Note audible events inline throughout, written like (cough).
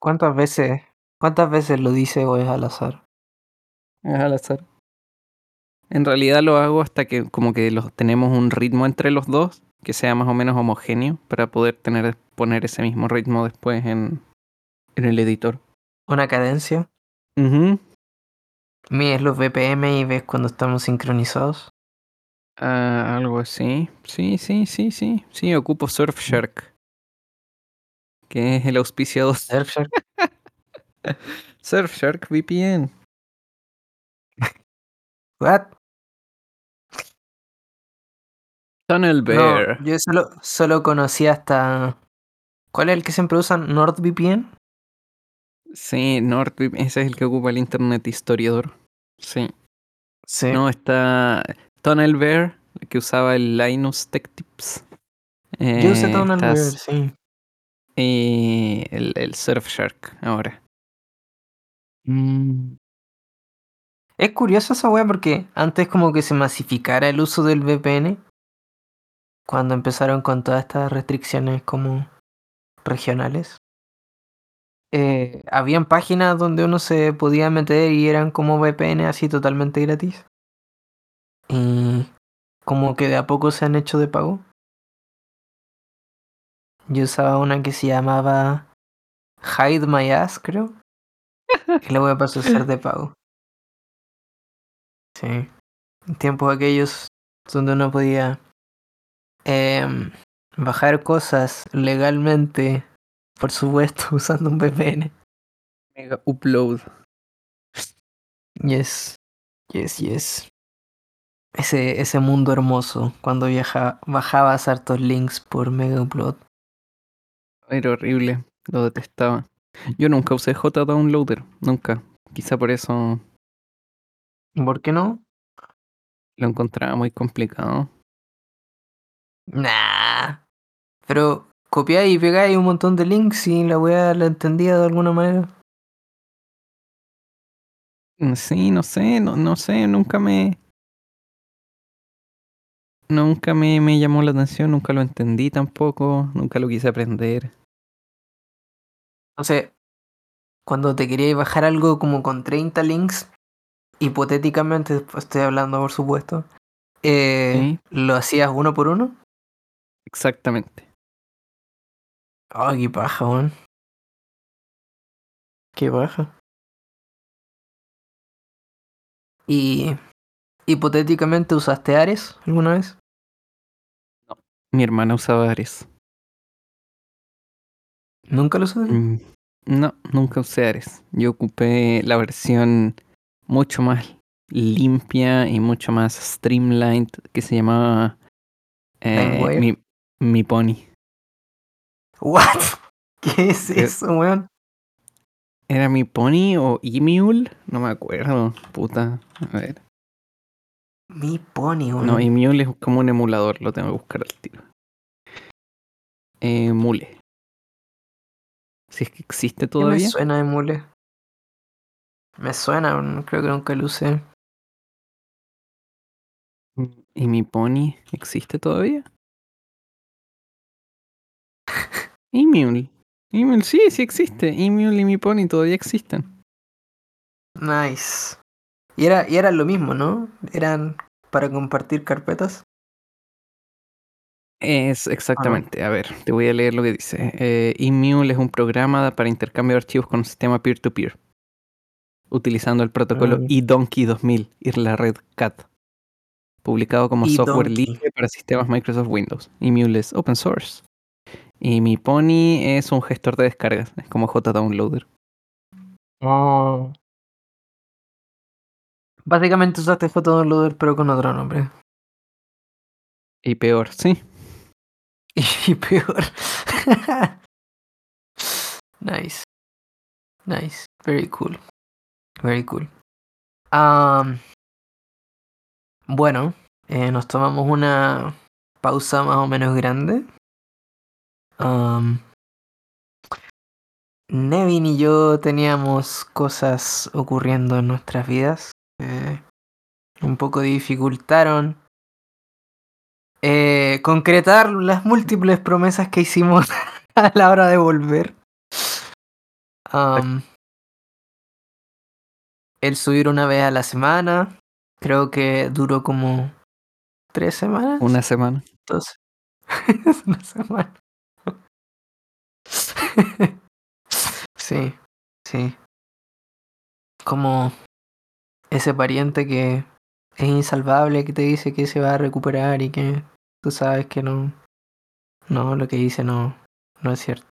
¿Cuántas veces cuántas veces lo dice o es al azar? Es al azar. En realidad lo hago hasta que como que los, tenemos un ritmo entre los dos que sea más o menos homogéneo para poder tener poner ese mismo ritmo después en, en el editor. ¿Una cadencia? Ujú. ¿Mides los BPM y ves cuando estamos sincronizados? Ah, algo así. Sí, sí, sí, sí. Sí, ocupo Surfshark. Que es el auspiciador. Surfshark. (laughs) Surfshark VPN. (laughs) What? Tunnel Bear. No, yo solo, solo conocí hasta. ¿Cuál es el que siempre usan? ¿NordVPN? Sí, NordVPN. Ese es el que ocupa el Internet Historiador. Sí. Sí. No, está Tunnel Bear, el que usaba el Linus Tech Tips. yo usé Eh, Tunnel Bear, sí. Y el, Surfshark ahora. Mm. Es curioso esa wea porque antes como que se masificara el uso del VPN. Cuando empezaron con todas estas restricciones como regionales. Eh, habían páginas donde uno se podía meter y eran como VPN así totalmente gratis. Y como que de a poco se han hecho de pago. Yo usaba una que se llamaba Hide My Ass, creo. (laughs) Que la voy a pasar a ser de pago. Sí. En tiempos aquellos donde uno podía em, bajar cosas legalmente, por supuesto, (laughs) usando un VPN. Mega Upload. Yes, yes, yes. Ese, ese mundo hermoso, cuando viaja, bajabas hartos links por Mega Upload. Era horrible. Lo detestaba. Yo nunca usé JDownloader. Nunca. Quizá por eso ¿Por qué no? lo encontraba muy complicado. Nah. Pero copiáis y pegáis un montón de links y la weá la entendía de alguna manera. Mm, Sí, no sé, no, no sé, nunca me. Nunca me, me llamó la atención, nunca lo entendí tampoco, nunca lo quise aprender. Entonces, cuando te queríais bajar algo como con 30 links, hipotéticamente, estoy hablando por supuesto, eh, ¿lo hacías uno por uno? Exactamente. Ah, qué paja, weón. Qué paja. ¿Y hipotéticamente usaste Ares alguna vez? Mi hermana usaba Ares. ¿Nunca lo usaste? Mm, No, nunca usé Ares. Yo ocupé la versión mucho más limpia y mucho más streamlined que se llamaba eh, mi, mi Pony. ¿What? (laughs) ¿Qué es Eh, eso, weón? ¿Era mi Pony o Emule? No me acuerdo, puta. A ver. Mi pony, weón. No, Emule es como un emulador, lo tengo que buscar al tiro. Emule. Si es que existe ¿Qué me todavía. suena de mule? Me suena, no creo que nunca lo usé. ¿Y mi Pony existe todavía? (laughs) Emule. Emule, sí, sí existe. Emule y mi Pony todavía existen. Nice. Y era, y era lo mismo, ¿no? Eran para compartir carpetas. Es exactamente, a ver, te voy a leer lo que dice. Eh, Emule es un programa para intercambio de archivos con un sistema peer-to-peer, utilizando el protocolo Mm. eDonkey 2000 y la red CAT, publicado como software libre para sistemas Microsoft Windows. Emule es open source. Y mi Pony es un gestor de descargas, es como JDownloader. Oh. Básicamente usaste Photodownloader pero con otro nombre. Y peor, sí. (laughs) Y peor. (laughs) nice. Nice. Very cool. Very cool. Am, bueno, eh, nos tomamos una pausa más o menos grande. Am, Nevin y yo teníamos cosas ocurriendo en nuestras vidas. Que un poco dificultaron eh, concretar las múltiples promesas que hicimos (laughs) a la hora de volver. El subir una vez a la semana, creo que duró como tres semanas. Una semana. Entonces, (laughs) una semana. (laughs) sí, sí. Como ese pariente que es insalvable, que te dice que se va a recuperar y que tú sabes que no. No, lo que dice no, no es cierto.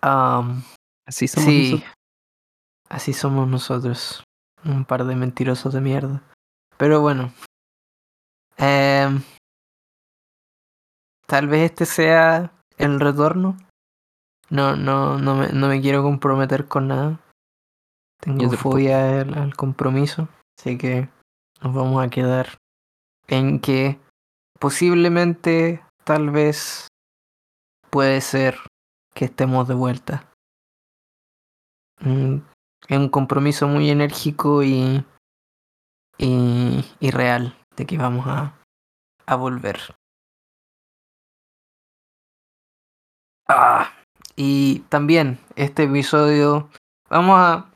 Am, Así somos sí, nosotros. así somos nosotros. Un par de mentirosos de mierda. Pero bueno. Em, tal vez este sea el retorno. No, no, no me, no me quiero comprometer con nada. Tengo fobia al, al compromiso. Así que nos vamos a quedar en que posiblemente, tal vez, puede ser que estemos de vuelta. Mm, Es un compromiso muy enérgico y, y, y real de que vamos a, a volver. Ah, y también este episodio vamos a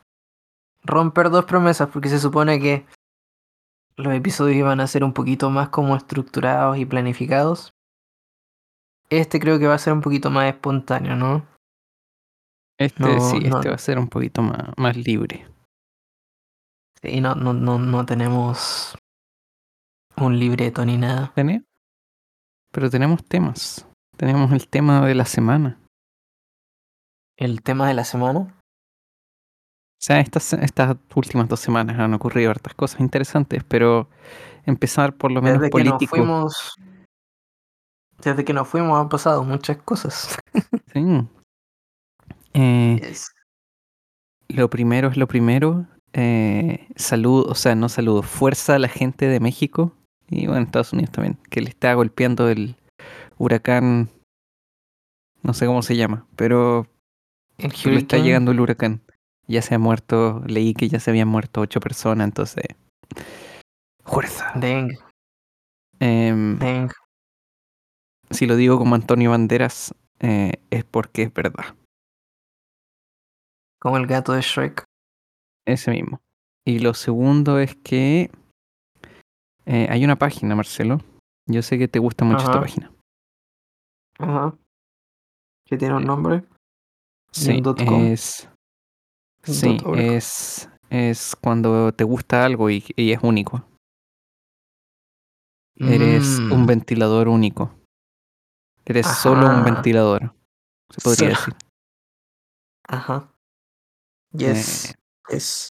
romper dos promesas porque se supone que los episodios iban a ser un poquito más como estructurados y planificados. Este creo que va a ser un poquito más espontáneo, ¿no? Este No, sí, no. este va a ser un poquito más, más libre. Sí, no, no, no, no tenemos un libreto ni nada. ¿Tenés? Pero tenemos temas. Tenemos el tema de la semana. El tema de la semana. O sea, estas, estas últimas dos semanas han ocurrido hartas cosas interesantes, pero empezar por lo menos Desde que nos fuimos. Desde que nos fuimos han pasado muchas cosas. (laughs) Sí. Eh, Yes. Lo primero es lo primero. Eh, salud, o sea, no saludo. Fuerza a la gente de México y bueno, Estados Unidos también, que le está golpeando el huracán. No sé cómo se llama, pero El le está llegando el huracán. Ya se ha muerto, leí que ya se habían muerto ocho personas, entonces. Fuerza. Deng, Em, deng. si lo digo como Antonio Banderas, eh, es porque es verdad. Como el gato de Shrek. Ese mismo. Y lo segundo es que eh, hay una página, Marcelo. Yo sé que te gusta mucho esta página. Ajá. Que tiene un nombre. Sí, com? Es. Sí, es, es cuando te gusta algo y, y es único. Eres un Mm, ventilador único. Eres solo un ventilador. Se podría decir. Ajá. Yes. Eh, Yes.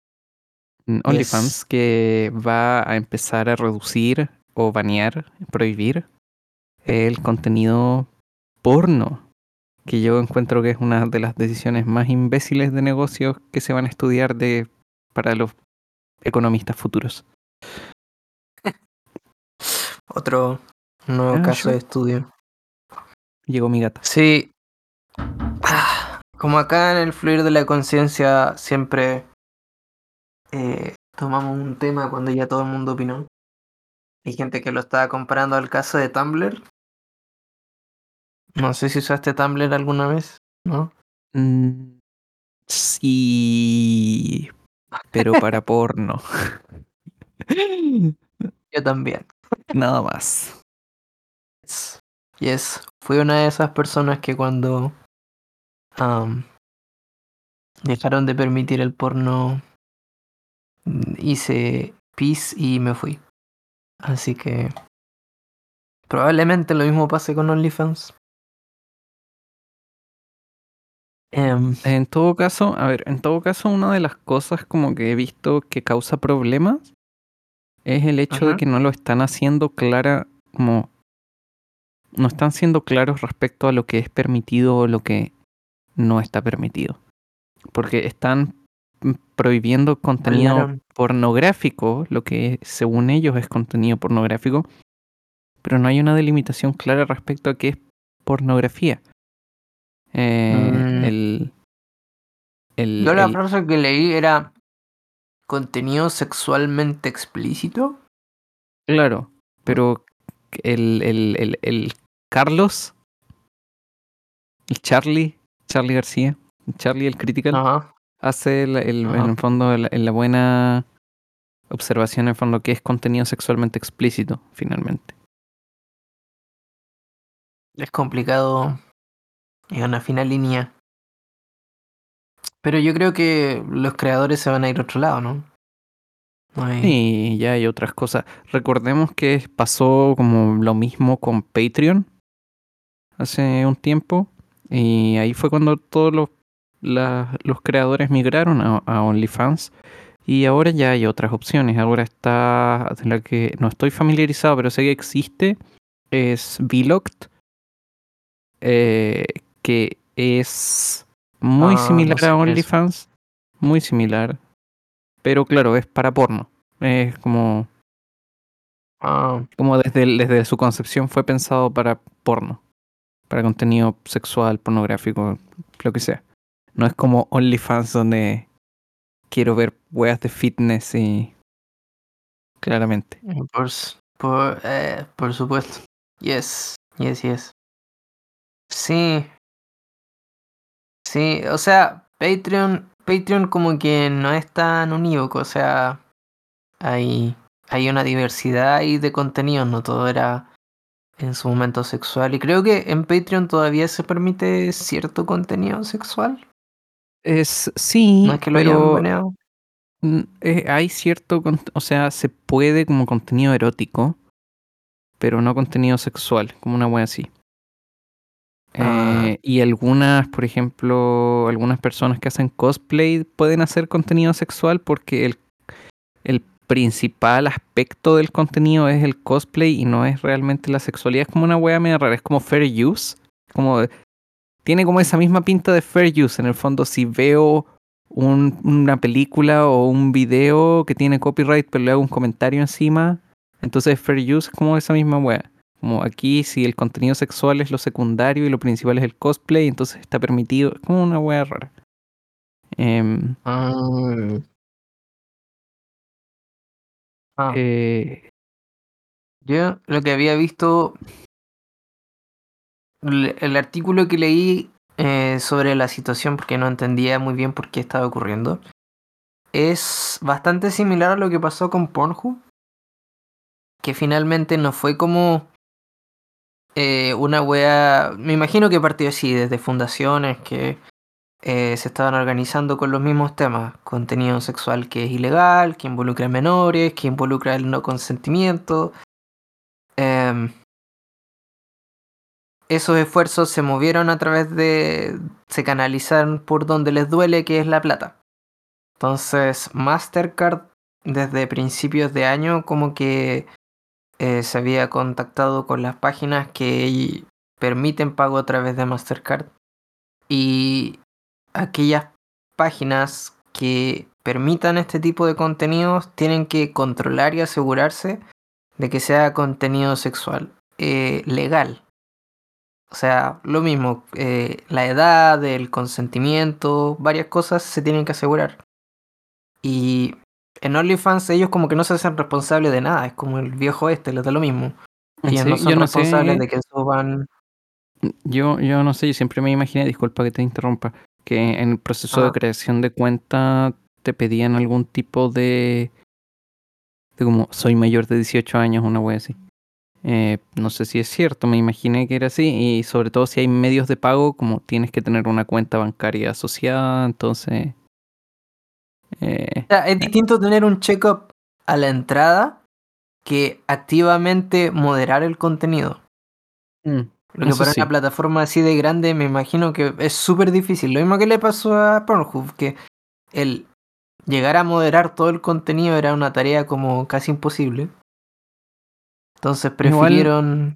OnlyFans que va a empezar a reducir o banear, prohibir el contenido porno. Que yo encuentro que es una de las decisiones más imbéciles de negocios que se van a estudiar de, para los economistas futuros. (laughs) Otro nuevo Ah, caso de estudio. Llegó mi gata. Sí. Ah, Como acá en el fluir de la conciencia siempre eh, tomamos un tema cuando ya todo el mundo opinó. Hay gente que lo estaba comparando al caso de Tumblr. No sé si usaste Tumblr alguna vez, ¿no? Mm, sí, pero para (laughs) porno. Yo también. Nada más. Yes. Yes. Fui una de esas personas que cuando dejaron de permitir el porno hice pis y me fui. Así que probablemente lo mismo pase con OnlyFans. Em, En todo caso, a ver, en todo caso, una de las cosas como que he visto que causa problemas es el hecho de que no lo están haciendo clara, como no están siendo claros respecto a lo que es permitido o lo que no está permitido. Porque están prohibiendo contenido Hablaron. pornográfico, lo que según ellos es contenido pornográfico, pero no hay una delimitación clara respecto a qué es pornografía. Eh, Mm. el, el- yo la el- frase que leí era contenido sexualmente explícito. claro, pero el, el, el, el Carlos, el Charlie, Charlie García, Charlie el Critical, Ajá. hace el, el- Ajá. en el fondo la, la buena observación en el fondo que es contenido sexualmente explícito, finalmente. Es complicado. Es una fina línea. Pero yo creo que los creadores se van a ir a otro lado, ¿no? Y ya hay otras cosas. Recordemos que pasó como lo mismo con Patreon hace un tiempo. Y ahí fue cuando todos los, los creadores migraron a, OnlyFans. Y ahora ya hay otras opciones. Ahora está, la que no estoy familiarizado, pero sé que existe, es Vlogged, eh, que es muy Ah, no similar sé a. OnlyFans. Muy similar. Pero claro, es para porno. Es como, Ah, como desde, desde su concepción fue pensado para porno. Para contenido sexual, pornográfico, lo que sea. No es como OnlyFans donde quiero ver weas de fitness y... Claramente. por, s- por, eh, por supuesto. Yes, yes, yes. Sí. Sí, o sea, Patreon, Patreon como que no es tan unívoco, o sea, hay, hay una diversidad ahí de contenidos, no todo era en su momento sexual. Y creo que en Patreon todavía se permite cierto contenido sexual. Es sí, No es que lo pero eh, hay cierto, o sea, se puede como contenido erótico, pero no contenido sexual, como una wea así. Ah. Eh, y algunas, por ejemplo, algunas personas que hacen cosplay pueden hacer contenido sexual porque el, principal aspecto del contenido es el cosplay y no es realmente la sexualidad. Es como una wea media rara, es como fair use. Como tiene como esa misma pinta de fair use. En el fondo, si veo un- una película o un video que tiene copyright, pero le hago un comentario encima, entonces fair use es como esa misma wea. Como aquí, si el contenido sexual es lo secundario y lo principal es el cosplay, entonces está permitido. Es como una wea rara. Em, Ah. Ah, eh, yo lo que había visto, el, el artículo que leí eh, sobre la situación, porque no entendía muy bien por qué estaba ocurriendo, es bastante similar a lo que pasó con Pornhub, que finalmente no fue como eh, una wea, me imagino que partió así, desde fundaciones que eh, se estaban organizando con los mismos temas, contenido sexual que es ilegal, que involucra a menores, que involucra el no consentimiento. Em, esos esfuerzos se movieron a través de, se canalizaron por donde les duele, que es la plata. Entonces, Mastercard desde principios de año como que eh, se había contactado con las páginas que permiten pago a través de Mastercard y aquellas páginas que permitan este tipo de contenidos tienen que controlar y asegurarse de que sea contenido sexual eh, legal. O sea, lo mismo, eh, la edad, el consentimiento, varias cosas se tienen que asegurar. Y en OnlyFans ellos como que no se hacen responsables de nada, es como el viejo este, les da lo mismo. Ellos sí, no son yo no responsables sé. de que suban... Yo, yo no sé, yo siempre me imaginé, disculpa que te interrumpa, que en el proceso de Ajá. creación de cuenta te pedían algún tipo de. de como soy mayor de 18 años, una wea así. Eh, no sé si es cierto, me imaginé que era así. Y sobre todo si hay medios de pago, como tienes que tener una cuenta bancaria asociada, entonces. Eh, O sea, es distinto tener un check-up a la entrada que activamente moderar el contenido. mm, Lo que para sí. una plataforma así de grande me imagino que es súper difícil. Lo mismo que le pasó a Pornhub, que el llegar a moderar todo el contenido era una tarea como casi imposible. Entonces Igual- prefirieron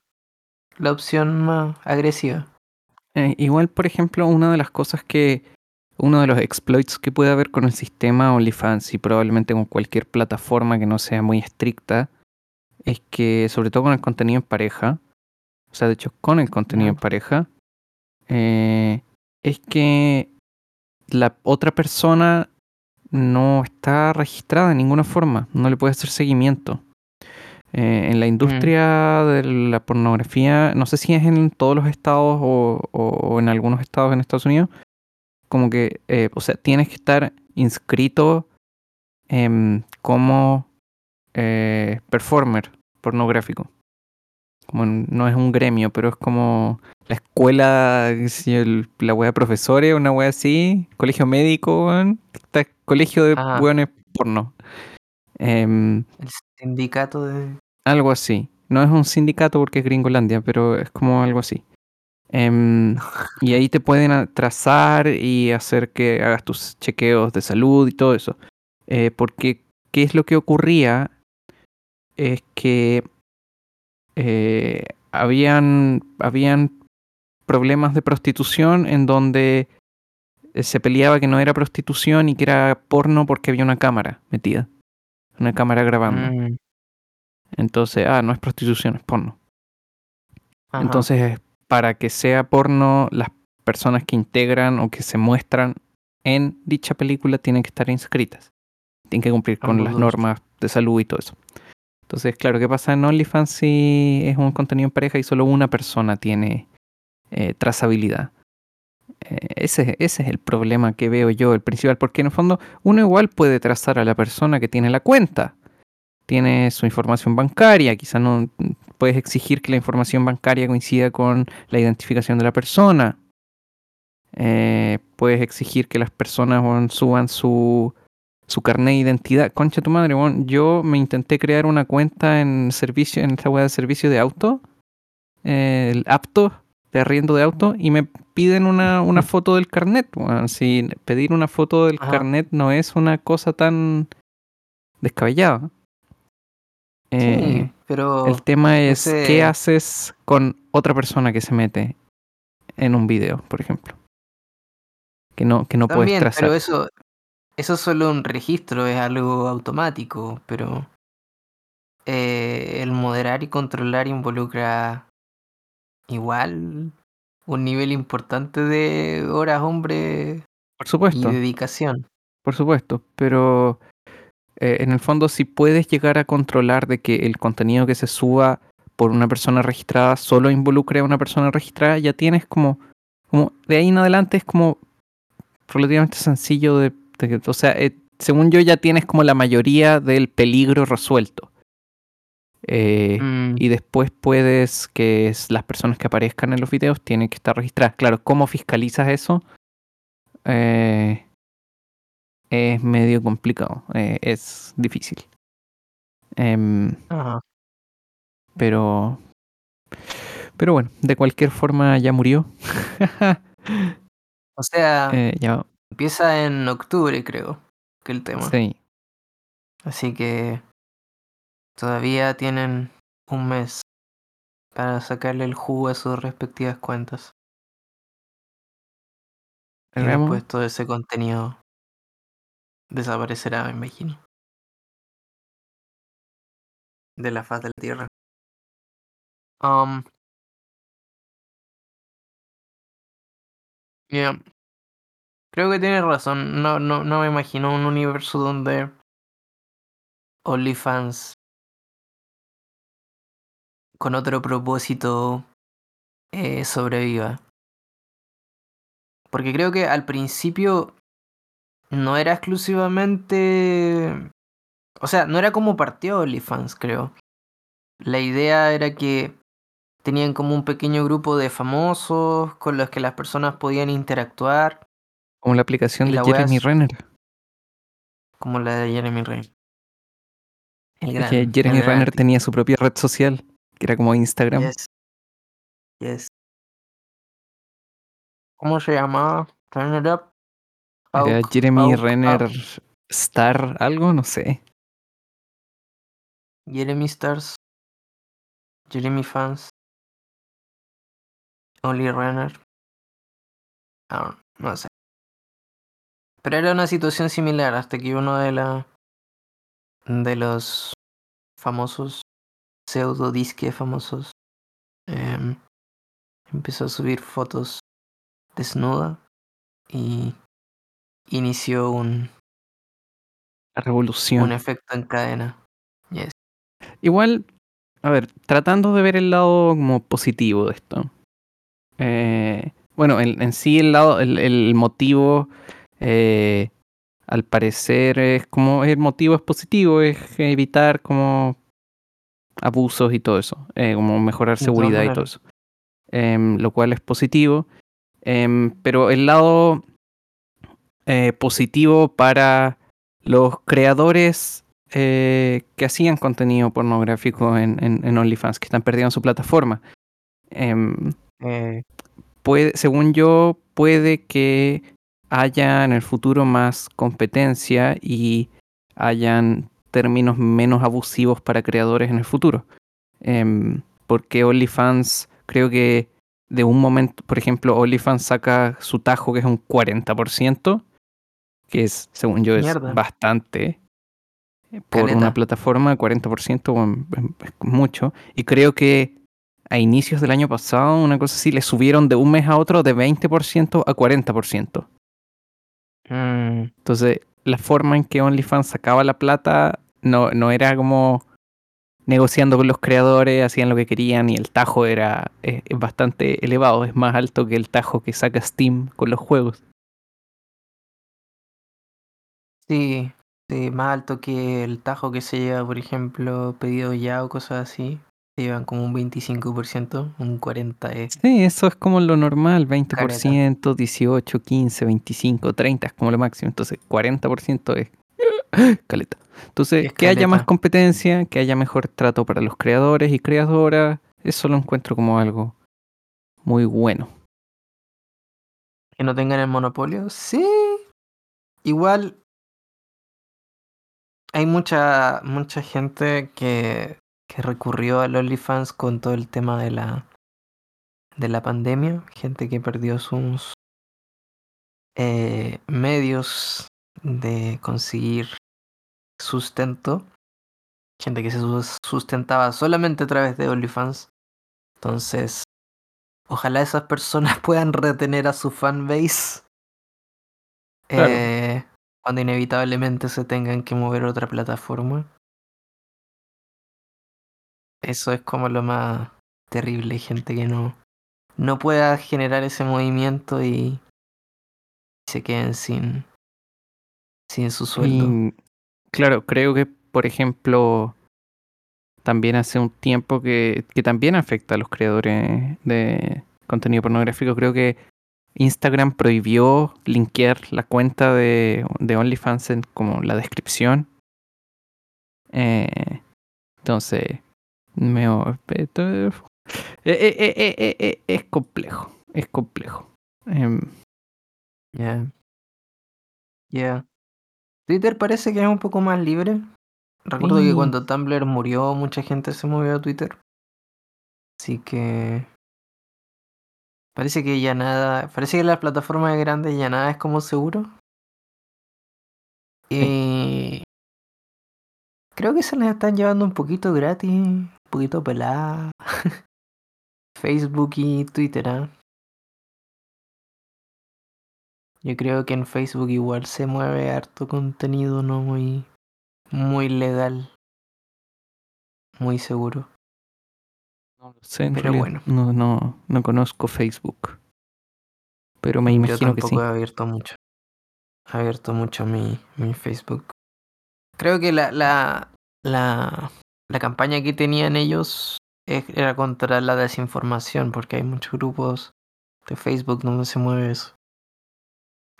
la opción más agresiva. Eh, igual, por ejemplo, una de las cosas que. Uno de los exploits que puede haber con el sistema OnlyFans y probablemente con cualquier plataforma que no sea muy estricta es que, sobre todo con el contenido en pareja, o sea, de hecho, con el contenido en pareja, eh, es que la otra persona no está registrada de ninguna forma, no le puede hacer seguimiento. Eh, en la industria de la pornografía, no sé si es en todos los estados o, o- o en algunos estados en Estados Unidos, como que, eh, o sea, tienes que estar inscrito em, como eh, performer pornográfico. Como no es un gremio, pero es como la escuela, el- la wea de profesores, una wea así, colegio médico, weón, está colegio de Ajá. weones porno. Em, El sindicato de. algo así. No es un sindicato porque es Gringolandia, pero es como algo así. Em, y ahí te pueden trazar y hacer que hagas tus chequeos de salud y todo eso. Eh, porque, ¿qué es lo que ocurría? Es que eh, habían, habían problemas de prostitución en donde eh, se peleaba que no era prostitución y que era porno porque había una cámara metida. Una cámara grabando. Mm, Entonces, ah, no es prostitución, es porno. ajá. Entonces, para que sea porno, las personas que integran o que se muestran en dicha película tienen que estar inscritas. Tienen que cumplir con Ambos las normas de salud y todo eso. Entonces, claro, ¿qué pasa en OnlyFans si es un contenido en pareja y solo una persona tiene eh, trazabilidad? Eh, ese, ese es el problema que veo yo, el principal, porque en el fondo uno igual puede trazar a la persona que tiene la cuenta. Tiene su información bancaria, quizá no puedes exigir que la información bancaria coincida con la identificación de la persona. Eh, puedes exigir que las personas suban su, su carnet de identidad. Concha tu madre, yo me intenté crear una cuenta en servicio, en esta web de servicio de auto, eh, el apto de arriendo de auto, y me piden una, una (laughs) foto del carnet. Si pedir una foto del Ajá. carnet no es una cosa tan descabellada. Eh, sí, pero. el tema es ese- qué haces con otra persona que se mete en un video, por ejemplo. Que no, que no puedes trazar. pero eso, eso es solo un registro, es algo automático, pero eh, el moderar y controlar involucra igual un nivel importante de horas hombre Por y supuesto, dedicación. por supuesto. Pero eh, en el fondo, si puedes llegar a controlar de que el contenido que se suba por una persona registrada solo involucre a una persona registrada, ya tienes como, como de ahí en adelante es como relativamente sencillo de, o sea, eh, según yo ya tienes como la mayoría del peligro resuelto. Eh, Mm, y después puedes que es- las personas que aparezcan en los videos tienen que estar registradas. Claro, ¿cómo fiscalizas eso? Eh, es medio complicado, eh, es difícil. Ajá. pero, pero bueno, de cualquier forma ya murió. (laughs) O sea, (laughs) Eh, ya, empieza en octubre, creo, que el tema. sí. Así que todavía tienen un mes para sacarle el jugo a sus respectivas cuentas. Y después todo ese contenido desaparecerá, me imagino. De la faz de la Tierra. Um, yeah. Creo que tienes razón. No, no, no me imagino un universo donde OnlyFans con otro propósito eh, sobreviva. Porque creo que al principio no era exclusivamente... O sea, no era como partió OnlyFans, creo. La idea era que tenían como un pequeño grupo de famosos con los que las personas podían interactuar, Como la aplicación Y de la Jeremy es- Renner. como la de Jeremy Renner. El Es gran, que el Jeremy gran Renner tenía su propia red social, que era como Instagram. Yes. Yes. ¿Cómo se llamaba? Turn it up. Era Jeremy Auk- Renner Auk- Star, algo, no sé. Jeremy Stars. Jeremy Fans. Only Renner. Ah, no sé. Pero era una situación similar hasta que uno de la de los famosos pseudo disque famosos em, empezó a subir fotos desnuda y inició un, La revolución. un efecto en cadena. Yes. Igual, a ver, tratando de ver el lado como positivo de esto. Eh, Bueno, en, en sí el lado, el, el motivo, eh, al parecer es como el motivo es positivo, es evitar como abusos y todo eso, eh, como mejorar seguridad y todo eso, Em, lo cual es positivo. Em, pero el lado eh, positivo para los creadores eh, que hacían contenido pornográfico en, en- en OnlyFans, que están perdiendo su plataforma. Em, Eh, puede, según yo, puede que haya en el futuro más competencia y hayan términos menos abusivos para creadores en el futuro. Em, porque OnlyFans, creo que de un momento, por ejemplo, OnlyFans saca su tajo que es un 40%, que es, según yo, es Mierda. bastante. eh, Por Caleta. una plataforma, 40% bueno, es mucho. Y creo que a inicios del año pasado, una cosa así, le subieron de un mes a otro de 20% a 40%. mm, Entonces, la forma en que OnlyFans sacaba la plata no, no era como negociando con los creadores, hacían lo que querían y el tajo era eh, es bastante elevado, es más alto que el tajo que saca Steam con los juegos. Sí, sí, más alto que el tajo que se lleva, por ejemplo, pedido ya o cosas así. Se llevan como un 25%, un 40% es Sí, eso es como lo normal, 20%, 18, 15, 25, 30 es como lo máximo, entonces 40% es (gasps) caleta. Entonces, Es que haya más competencia, que haya mejor trato para los creadores y creadoras, eso lo encuentro como algo muy bueno. que no tengan el monopolio. Sí, igual hay mucha mucha gente que, que recurrió al OnlyFans con todo el tema de la de la pandemia, gente que perdió sus eh, medios de conseguir sustento, gente que se sus- sustentaba solamente a través de OnlyFans. Entonces, ojalá esas personas (laughs) puedan retener a su fanbase Claro. eh, cuando inevitablemente se tengan que mover a otra plataforma. Eso es como lo más terrible, gente que no, no pueda generar ese movimiento y se queden sin, sin su sueldo. Claro, creo que, por ejemplo, también hace un tiempo que, que también afecta a los creadores de contenido pornográfico. Creo que Instagram prohibió linkear la cuenta de, de OnlyFans en como la descripción. Eh, entonces, me, eh, eh, es complejo. Es complejo. Em, Ya. Ya. Twitter parece que es un poco más libre. Recuerdo que cuando Tumblr murió, mucha gente se movió a Twitter. Así que. Parece que ya nada. Parece que las plataformas grandes ya nada es como seguro. Y. Creo que se las están llevando un poquito gratis. Un poquito pelada. (laughs) Facebook y Twitter, ¿ah? Yo creo que en Facebook igual se mueve harto contenido no muy. Muy legal. Muy seguro. No lo sé, en Pero bueno. No, no, no conozco Facebook. Pero me Yo imagino que sí. tampoco he abierto mucho. He abierto mucho mi, mi Facebook. Creo que la, la, la, la campaña que tenían ellos es- era contra la desinformación, porque hay muchos grupos de Facebook donde se mueve eso.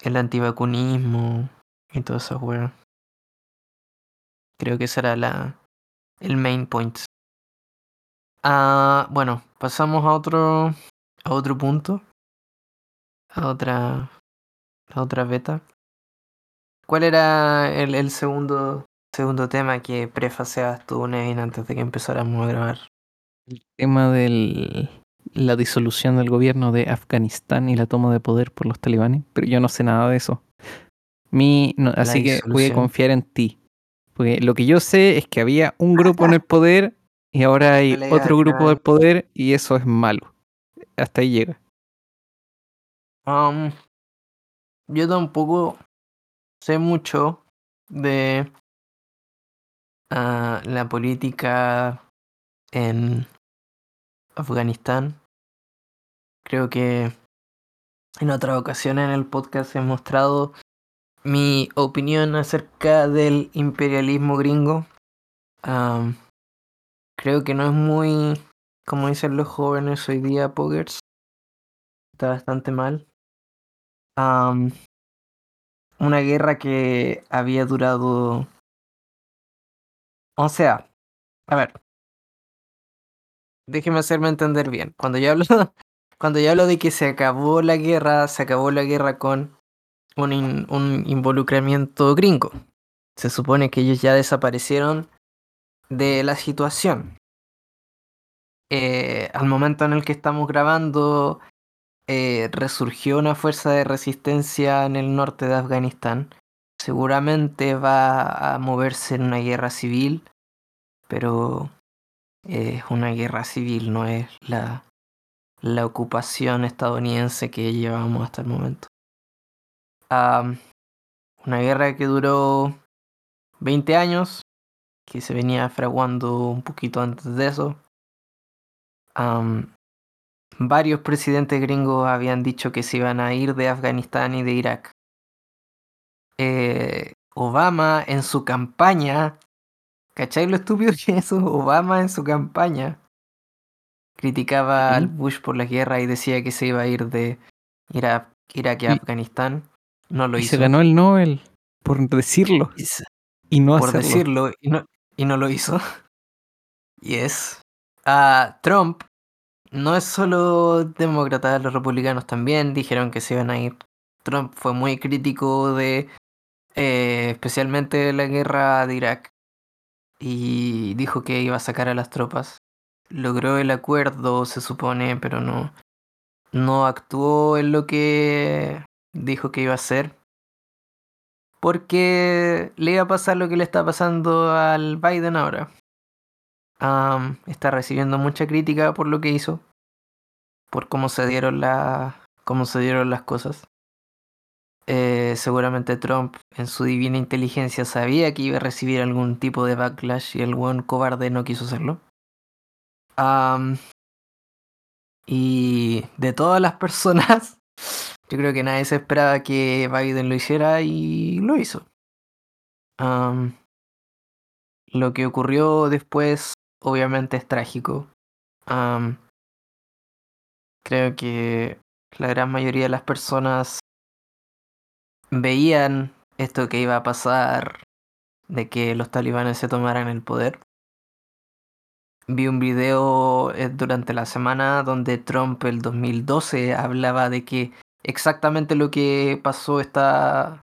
El antivacunismo y toda esa wea. Creo que ese era la, el main point. Ah, bueno, pasamos a otro, a otro punto. A otra, a otra beta. ¿Cuál era el, el segundo, segundo tema que prefaceabas tú, Nevin, antes de que empezáramos a grabar? El tema de la disolución del gobierno de Afganistán y la toma de poder por los talibanes. Pero yo no sé nada de eso. Mi, no- así que voy a confiar en ti. Porque lo que yo sé es que había un grupo en el poder y ahora hay otro grupo dale. del poder y eso es malo. Hasta ahí llega. Um, yo tampoco sé mucho de ah, la política en Afganistán. Creo que en otra ocasión en el podcast he mostrado mi opinión acerca del imperialismo gringo. Um, creo que no es muy, como dicen los jóvenes hoy día, poggers. Está bastante mal. Una guerra que había durado... O sea, a ver. Déjeme hacerme entender bien. Cuando yo hablo, (laughs) cuando yo hablo de que se acabó la guerra, se acabó la guerra con un, in, un involucramiento gringo. Se supone que ellos ya desaparecieron de la situación. Eh, al momento en el que estamos grabando, eh, resurgió una fuerza de resistencia en el norte de Afganistán. Seguramente va a moverse en una guerra civil, pero es una guerra civil, no es la, la ocupación estadounidense que llevamos hasta el momento. Una guerra que duró 20 años, que se venía fraguando un poquito antes de eso. Um, varios presidentes gringos habían dicho que se iban a ir de Afganistán y de Irak. Eh, Obama en su campaña, ¿cachai lo estúpido que es eso? Obama en su campaña criticaba al Bush por la guerra y decía que se iba a ir de Irak, Irak y, y Afganistán. No lo y hizo. se ganó el Nobel por decirlo Y no por hacerlo. decirlo y no, y no lo hizo. (laughs) Yes. Ah, Trump no es solo demócrata, los republicanos también dijeron que se iban a ir. Trump fue muy crítico de eh, especialmente de la guerra de Irak y dijo que iba a sacar a las tropas. Logró el acuerdo, se supone, pero no, no actuó en lo que dijo que iba a hacer. Porque le iba a pasar lo que le está pasando al Biden ahora. Está recibiendo mucha crítica por lo que hizo. Por cómo se dieron, la, cómo se dieron las cosas. Eh, seguramente Trump en su divina inteligencia sabía que iba a recibir algún tipo de backlash y el buen cobarde no quiso hacerlo. Y de todas las personas, yo creo que nadie se esperaba que Biden lo hiciera y lo hizo. Lo que ocurrió después obviamente es trágico. Creo que la gran mayoría de las personas veían esto que iba a pasar de que los talibanes se tomaran el poder. Vi un video eh, durante la semana donde Trump el 2012 hablaba de que exactamente lo que pasó esta,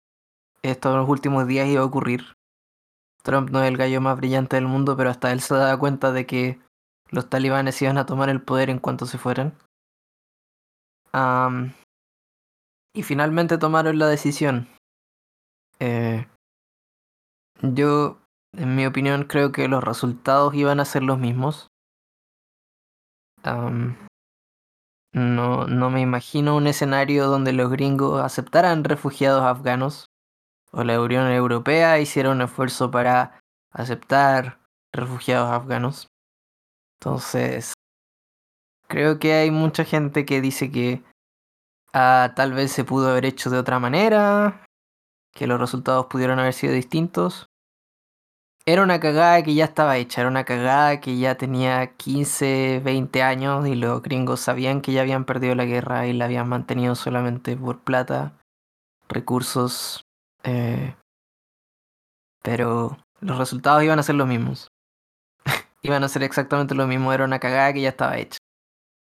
estos últimos días iba a ocurrir. Trump no es el gallo más brillante del mundo, pero hasta él se da cuenta de que los talibanes iban a tomar el poder en cuanto se fueran. Y finalmente tomaron la decisión. Eh, yo, en mi opinión, creo que los resultados iban a ser los mismos. No, no me imagino un escenario donde los gringos aceptaran refugiados afganos o la Unión Europea hiciera un esfuerzo para aceptar refugiados afganos. Entonces, creo que hay mucha gente que dice que ah, tal vez se pudo haber hecho de otra manera, que los resultados pudieron haber sido distintos. Era una cagada que ya estaba hecha, era una cagada que ya tenía 15, 20 años y los gringos sabían que ya habían perdido la guerra y la habían mantenido solamente por plata, recursos, eh, pero los resultados iban a ser los mismos. (laughs) iban a ser exactamente lo mismo, era una cagada que ya estaba hecha,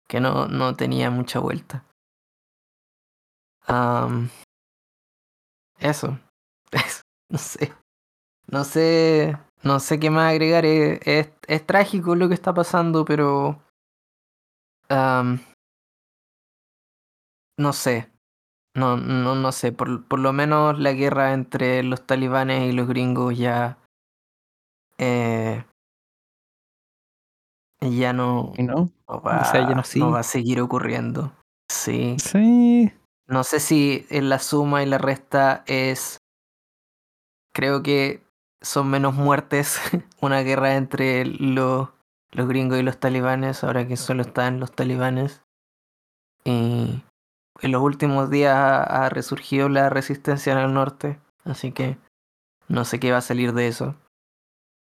que no, no tenía mucha vuelta. Eso, (laughs) eso, no sé. No sé, no sé qué más agregar. Es, es, es trágico lo que está pasando, pero no sé. No, no, no sé. Por, por lo menos la guerra entre los talibanes y los gringos ya eh, ya no, ¿Y no? no va, O sea, ya no no va a seguir ocurriendo. Sí. Sí. No sé si en la suma y la resta es. Creo que son menos muertes (laughs) una guerra entre los, gringos y los talibanes, ahora que solo están los talibanes. Y en los últimos días ha, resurgido la resistencia en el norte, así que no sé qué va a salir de eso.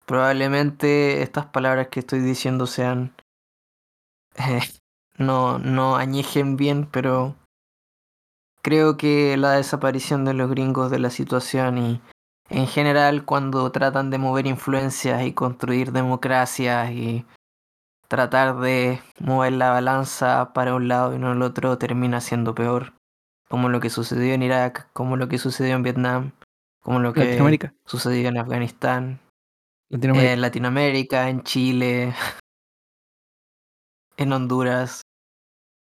Probablemente estas palabras que estoy diciendo sean (laughs) no, no añejen bien, pero creo que la desaparición de los gringos de la situación y en general cuando tratan de mover influencias y construir democracias y tratar de mover la balanza para un lado y no el otro termina siendo peor. Como lo que sucedió en Irak, como lo que sucedió en Vietnam, como lo que sucedió en Afganistán, Latinoamérica. en Latinoamérica, en Chile, (laughs) en Honduras,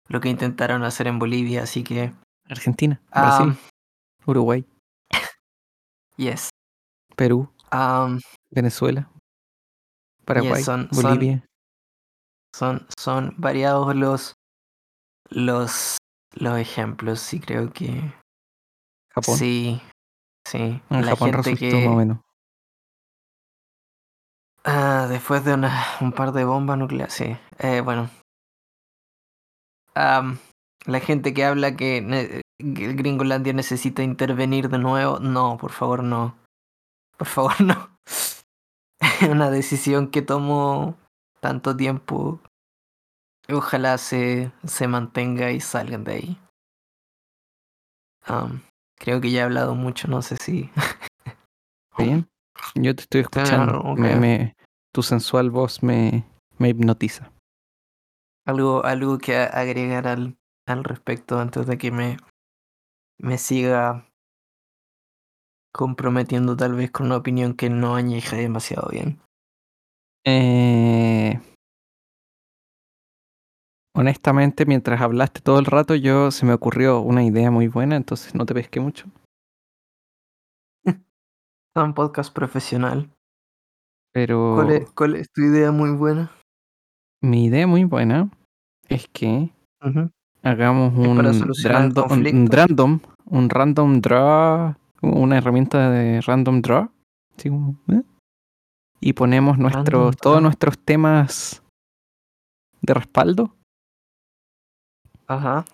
lo que intentaron hacer en Bolivia, así que... Argentina, ah, Brasil, Uruguay, yes. Perú, Um, Venezuela, Paraguay, son- Bolivia. son, son variados los, los, los ejemplos, sí creo que... Japón. Sí, sí. En la Japón gente que... más o menos. Ah, después de una, un par de bombas nucleares, sí. Eh, bueno. La gente que habla que, que Gringolandia necesita intervenir de nuevo, no, por favor, no. Por favor, (laughs) no. una decisión que tomó tanto tiempo. Ojalá se, se mantenga y salgan de ahí. Creo que ya he hablado mucho, no sé si... ¿Está bien? Yo te estoy escuchando. Me- ok. me- tu sensual voz me, me hipnotiza. algo, algo que agregar al, al respecto antes de que me, me siga comprometiendo tal vez con una opinión que no añeje demasiado bien. Eh, honestamente, mientras hablaste todo el rato, yo se me ocurrió una idea muy buena, entonces no te pesqué mucho. (laughs) Es un podcast profesional. Pero ¿Cuál es, cuál es tu idea muy buena? mi idea muy buena es que Ujú. Hagamos ¿Es para un random, un random, un random draw, una herramienta de random draw, ¿eh? y ponemos nuestros, todos nuestros temas de respaldo Ajá.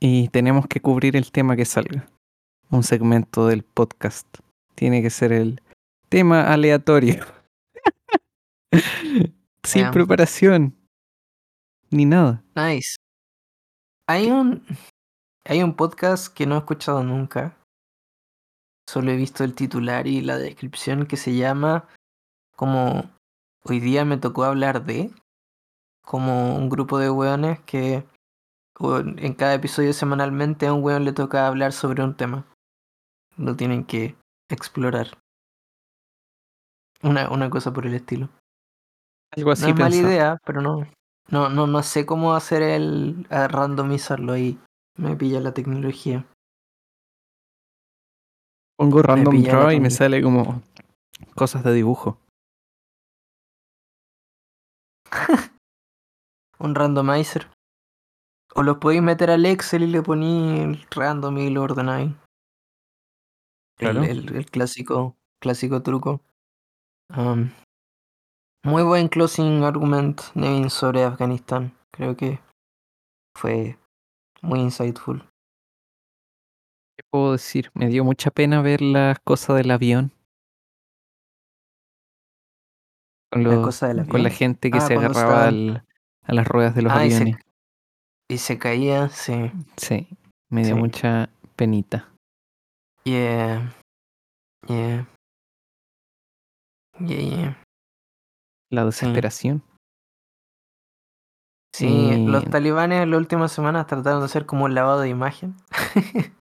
y tenemos que cubrir el tema que salga. Un segmento del podcast. Tiene que ser el tema aleatorio. (laughs) Sin preparación. Ni nada. Nice. Hay un, hay un podcast que no he escuchado nunca. Solo he visto el titular y la descripción que se llama como hoy día me tocó hablar de como un grupo de weones que en cada episodio semanalmente a un weón le toca hablar sobre un tema. Lo tienen que explorar. Una, una cosa por el estilo. Algo así no es mala idea, pero no, no, no, no sé cómo hacer el a randomizarlo ahí. Me pilla la tecnología. Pongo random draw y me sale como cosas de dibujo. (laughs) Un randomizer. O lo podéis meter al Excel y le poní el random y lo ordenáis. El, Claro. el, el clásico, clásico truco. Um, muy buen closing argument, Nevin, sobre Afganistán. Creo que fue muy insightful. ¿Qué puedo decir? Me dio mucha pena ver las cosas del avión. Con, La los- cosa del con la avión. gente que Ah, se agarraba al- a las ruedas de los Ah, y se- aviones. Y se caía, sí. Sí, me dio Sí. mucha penita. Yeah. Yeah. Yeah, yeah. La desesperación. Sí, Y- los talibanes en las últimas semanas trataron de hacer como un lavado de imagen. (laughs)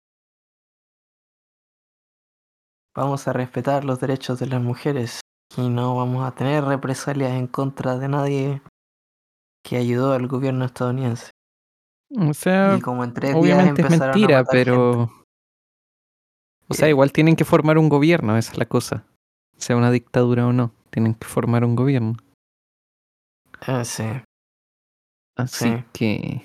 vamos a respetar los derechos de las mujeres y no vamos a tener represalias en contra de nadie que ayudó al gobierno estadounidense. O sea, Y como en tres días obviamente es mentira, gente. pero... O sea, Eh. igual tienen que formar un gobierno, esa es la cosa. Sea una dictadura o no, tienen que formar un gobierno. Ah, sí. Así Sí. que...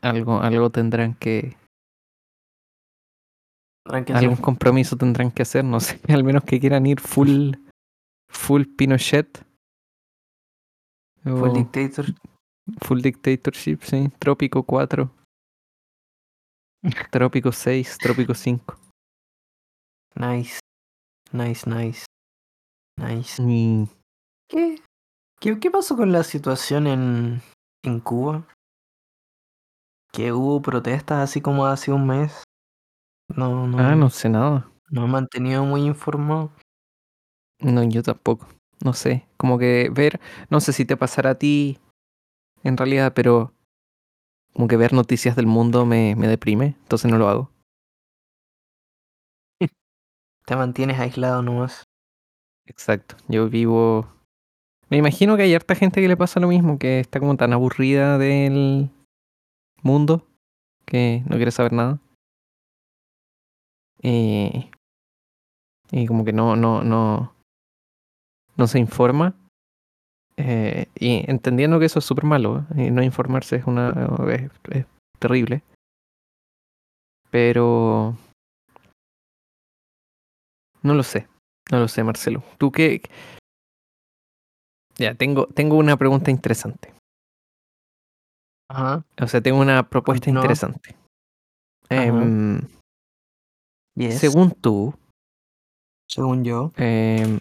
Algo, algo tendrán que... Tendrán que Algún hacer- compromiso tendrán que hacer, no (laughs) sé, al menos que quieran ir full... Full Pinochet. O- dictator. Full Dictatorship, sí. Trópico 4. (laughs) Trópico 6, Trópico 5. Nice. Nice, nice. Nice. Y ¿Qué, qué, qué pasó con la situación en, en Cuba? Que hubo protestas así como hace un mes. No, no, Ah, no sé nada. no he mantenido muy informado. No, yo tampoco. No sé. Como que ver, no sé si te pasará a ti en realidad, pero como que ver noticias del mundo me, me deprime, entonces no lo hago. Te mantienes aislado nomás. Exacto. Yo vivo. Me imagino que hay harta gente que le pasa lo mismo, que está como tan aburrida del mundo que no quiere saber nada. Y, y como que no, no, no, no se informa. Eh, y entendiendo que eso es súper malo, ¿eh? y no informarse es una es terrible. Pero no lo sé, no lo sé, Marcelo. ¿Tú qué? Ya, tengo, tengo una pregunta interesante. Ajá. O sea, tengo una propuesta interesante. Em, Yes. según tú, Según yo. em,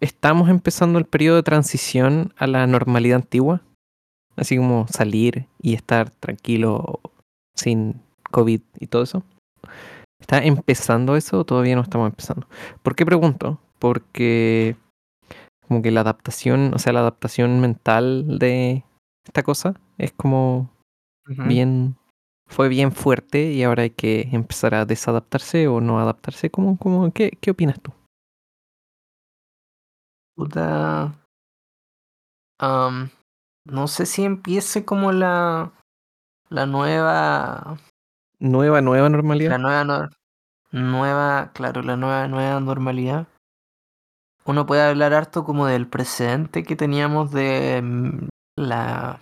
estamos empezando el periodo de transición a la normalidad antigua. Así como salir y estar tranquilo sin COVID y todo eso. ¿Está empezando eso o todavía no estamos empezando? ¿Por qué pregunto? Porque como que la adaptación, o sea, la adaptación mental de esta cosa es como bien, fue bien fuerte y ahora hay que empezar a desadaptarse o no adaptarse. ¿Cómo, cómo, qué, ¿Qué opinas tú? Puta. no sé si empiece como la. La nueva. Nueva, nueva normalidad. La nueva. nor- Nueva. Claro, la nueva, nueva normalidad. Uno puede hablar harto como del precedente que teníamos de mm, la.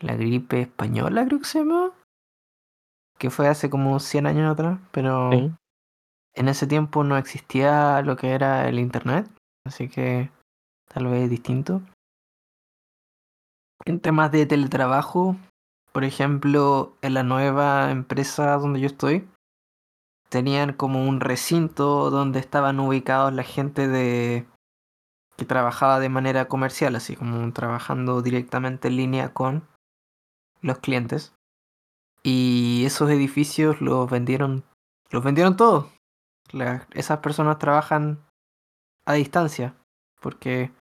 La gripe española, creo que se llama. Que fue hace como 100 años atrás, pero. Sí. En ese tiempo no existía lo que era el internet, así que tal vez distinto. En temas de teletrabajo, por ejemplo, en la nueva empresa donde yo estoy, tenían como un recinto donde estaban ubicados la gente de que trabajaba de manera comercial, así como trabajando directamente en línea con los clientes. Y esos edificios los vendieron, los vendieron todos. Esas personas trabajan a distancia porque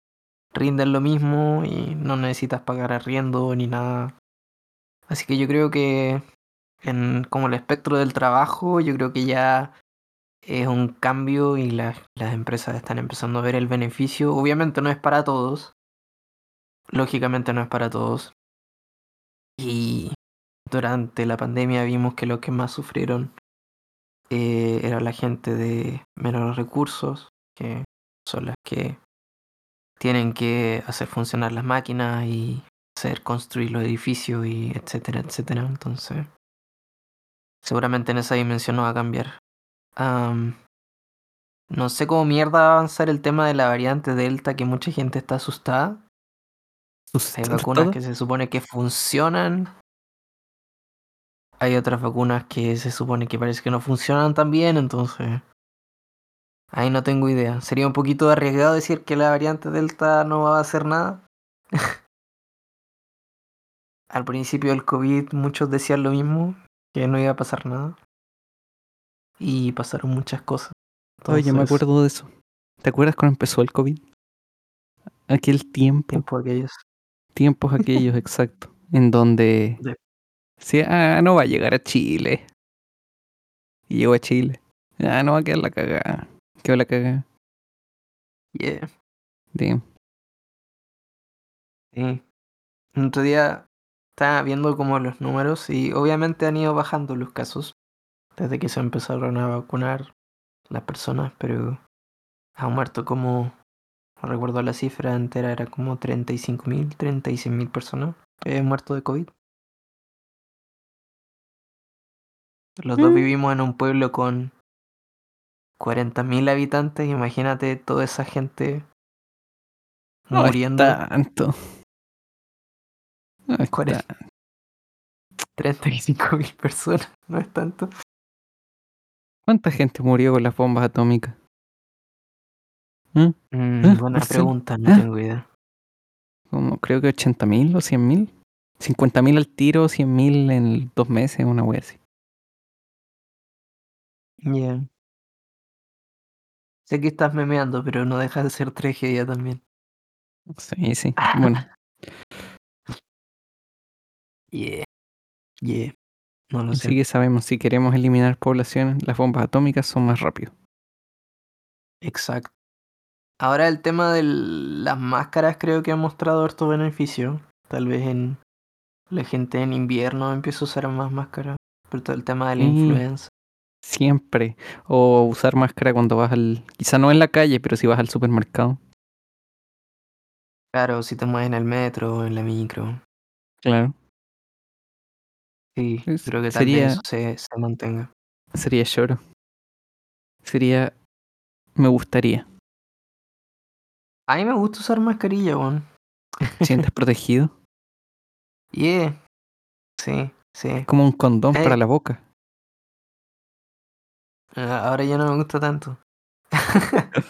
rinden lo mismo y no necesitas pagar arriendo ni nada. Así que yo creo que en como el espectro del trabajo, yo creo que ya es un cambio y las, las empresas están empezando a ver el beneficio. Obviamente no es para todos. Lógicamente no es para todos. Y durante la pandemia vimos que los que más sufrieron eh, era la gente de menores recursos, que son las que tienen que hacer funcionar las máquinas y hacer construir los edificios y etcétera, etcétera. Entonces, seguramente en esa dimensión no va a cambiar. Am, no sé cómo mierda va a avanzar el tema de la variante Delta, que mucha gente está asustada. ¿Sus- Hay vacunas que se supone que funcionan. Hay otras vacunas que se supone que parece que no funcionan tan bien, entonces. Ahí no tengo idea. Sería un poquito arriesgado decir que la variante Delta no va a hacer nada. (laughs) Al principio del COVID muchos decían lo mismo, que no iba a pasar nada. Y pasaron muchas cosas. Oye, me Entonces, acuerdo de eso. ¿Te acuerdas cuando empezó el COVID? Aquel tiempo, tiempo aquellos. tiempos (laughs) aquellos, exacto, en donde De- sí, ah, no va a llegar a Chile. Y llegó a Chile. Ah, no va a quedar la cagada. Quedó la cagada. Yeah. Damn. Sí. El otro día estaba viendo como los números y obviamente han ido bajando los casos desde que se empezaron a vacunar las personas, pero han muerto como, no recuerdo la cifra entera, era como 35.000, 36.000 personas que han muerto de COVID. Los dos Mm. vivimos en un pueblo con 40.000 habitantes, imagínate toda esa gente No es muriendo. tanto. Ah, está- 40. 35 mil personas, (laughs) no es tanto. ¿Cuánta gente murió con las bombas atómicas? ¿Mm? Mm, ¿Eh? buena pregunta, no ¿Eh? tengo idea. Como creo que 80.000 o 100.000. 50.000 al tiro, 100.000 en dos meses, una wea así. Yeah. Sé que estás memeando, pero no deja de ser tragedia también. Sí, sí. Bueno, (laughs) Yeah. Yeah. No lo así sé. que sabemos, si queremos eliminar poblaciones, las bombas atómicas son más rápido. Exacto. Ahora el tema de las máscaras creo que ha mostrado harto beneficio. Tal vez en la gente en invierno empieza a usar más máscaras. Por todo el tema de la influenza. Siempre. O usar máscara cuando vas al... Quizá no en la calle, pero si vas al supermercado. Claro, si te mueves en el metro o en la micro. Claro. Sí, Es- creo que tal sería- vez eso se, se mantenga. Sería lloro. Sería... Me gustaría. A mí me gusta usar mascarilla, weón. ¿Sientes (laughs) protegido? Yeah. Sí, sí. Como un condón Eh. para la boca. Ah, Ahora ya no me gusta tanto. (laughs)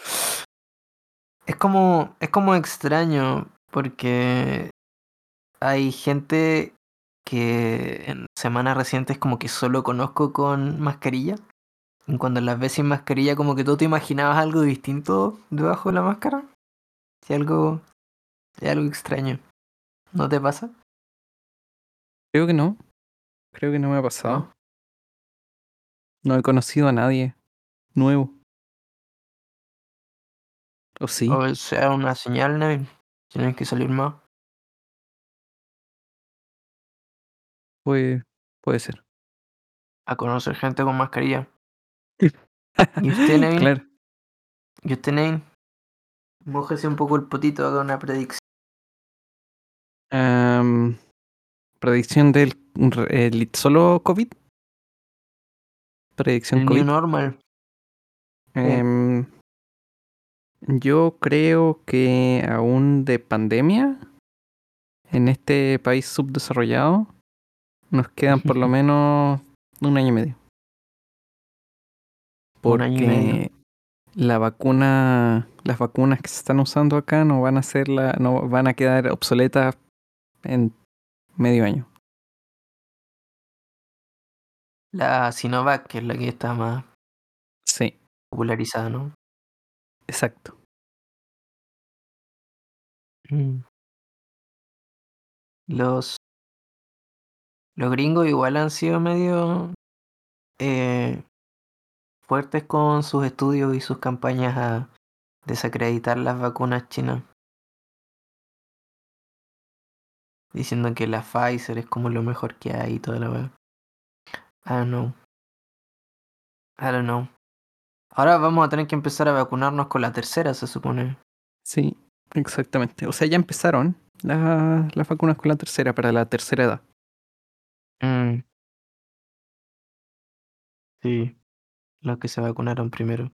es como. Es como extraño. Porque hay gente que en semanas recientes como que solo conozco con mascarilla. Y cuando las ves sin mascarilla, como que tú te imaginabas algo distinto debajo de la máscara. Si algo. Algo extraño. ¿No te pasa? Creo que no. Creo que no me ha pasado. ¿No? No he conocido a nadie nuevo. ¿O sí? O sea, una señal, Nevin. Tienes que salir más. Puede, puede ser. A conocer gente con mascarilla. ¿Y usted, (laughs) Nevin? Claro. ¿Y usted, Nevin? Mójese un poco el potito, haga una predicción. Am, predicción del el- solo COVID. Predicción El COVID. New Normal. Em, yo creo que aún de pandemia en este país subdesarrollado nos quedan por lo (laughs) menos un año y medio. Un año y medio. Porque la vacuna, las vacunas que se están usando acá no van a ser la, no van a quedar obsoletas en medio año. La Sinovac, que es la que está más Sí, popularizada, ¿no? exacto. Mm. Los, los gringos igual han sido medio eh, fuertes con sus estudios y sus campañas a desacreditar las vacunas chinas. Diciendo que la Pfizer es como lo mejor que hay y toda la weá. I don't know. I don't know. Ahora vamos a tener que empezar a vacunarnos con la tercera, se supone. Sí, exactamente. O sea, ya empezaron la- las vacunas con la tercera para la tercera edad. Mm. Sí. Los que se vacunaron primero.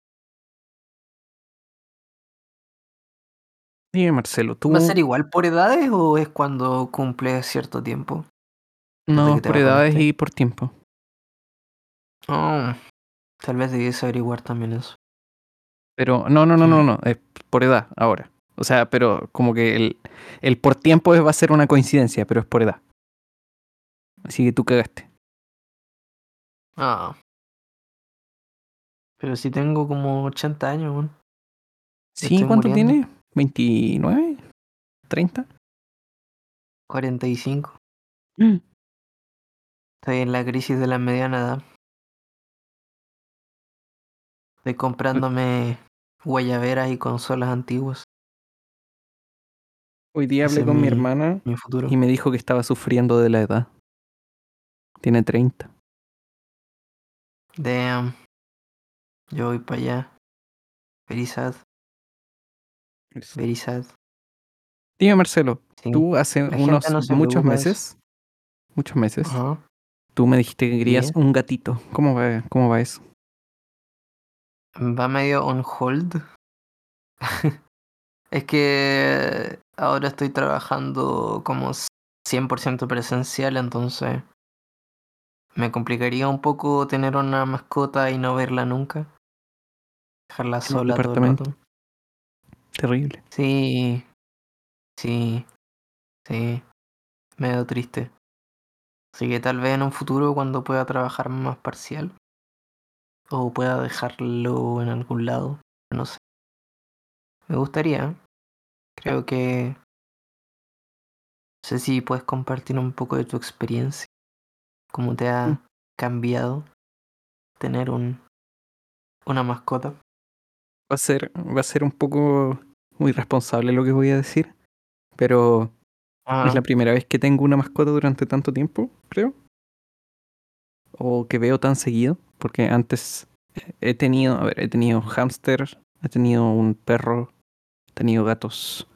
Dime, Marcelo, tú ¿Va a ser igual por edades o es cuando cumple cierto tiempo? desde no que te por edades vacunaste? y por tiempo. Oh, tal vez debiese averiguar también eso. Pero no, no, no, no, no, es por edad ahora. O sea, pero como que el, el por tiempo es- va a ser una coincidencia, pero es por edad. Así que tú cagaste. Ah. Pero si tengo como 80 años, weón. ¿Sí? ¿Cuánto muriendo. tienes? ¿29? ¿30? 45. Mm. Estoy en la crisis de la mediana edad. Estoy comprándome guayaberas y consolas antiguas. Hoy día hablé con mi mi- hermana Mi y me dijo que estaba sufriendo de la edad. Tiene 30. Damn. Yo voy para allá. Very sad. Very sad. Dime, Marcelo, Sí. tú hace La unos no muchos eso. meses, muchos meses, tú me dijiste que querías un gatito. ¿Cómo va, cómo va eso? Va medio on hold. (laughs) es que ahora estoy trabajando como 100% presencial, entonces me complicaría un poco tener una mascota y no verla nunca. Dejarla sola todo el rato. Terrible. Sí, sí, sí, medio triste. Así que tal vez en un futuro cuando pueda trabajar más parcial o pueda dejarlo en algún lado, no sé. Me gustaría, creo que... No sé si puedes compartir un poco de tu experiencia, cómo te ha Mm. cambiado tener un una mascota. Va a ser, va a ser un poco muy responsable lo que voy a decir, pero es Ah, la primera vez que tengo una mascota durante tanto tiempo, creo. O que veo tan seguido, porque antes he tenido, a ver, he tenido hámster, he tenido un perro, he tenido gatos,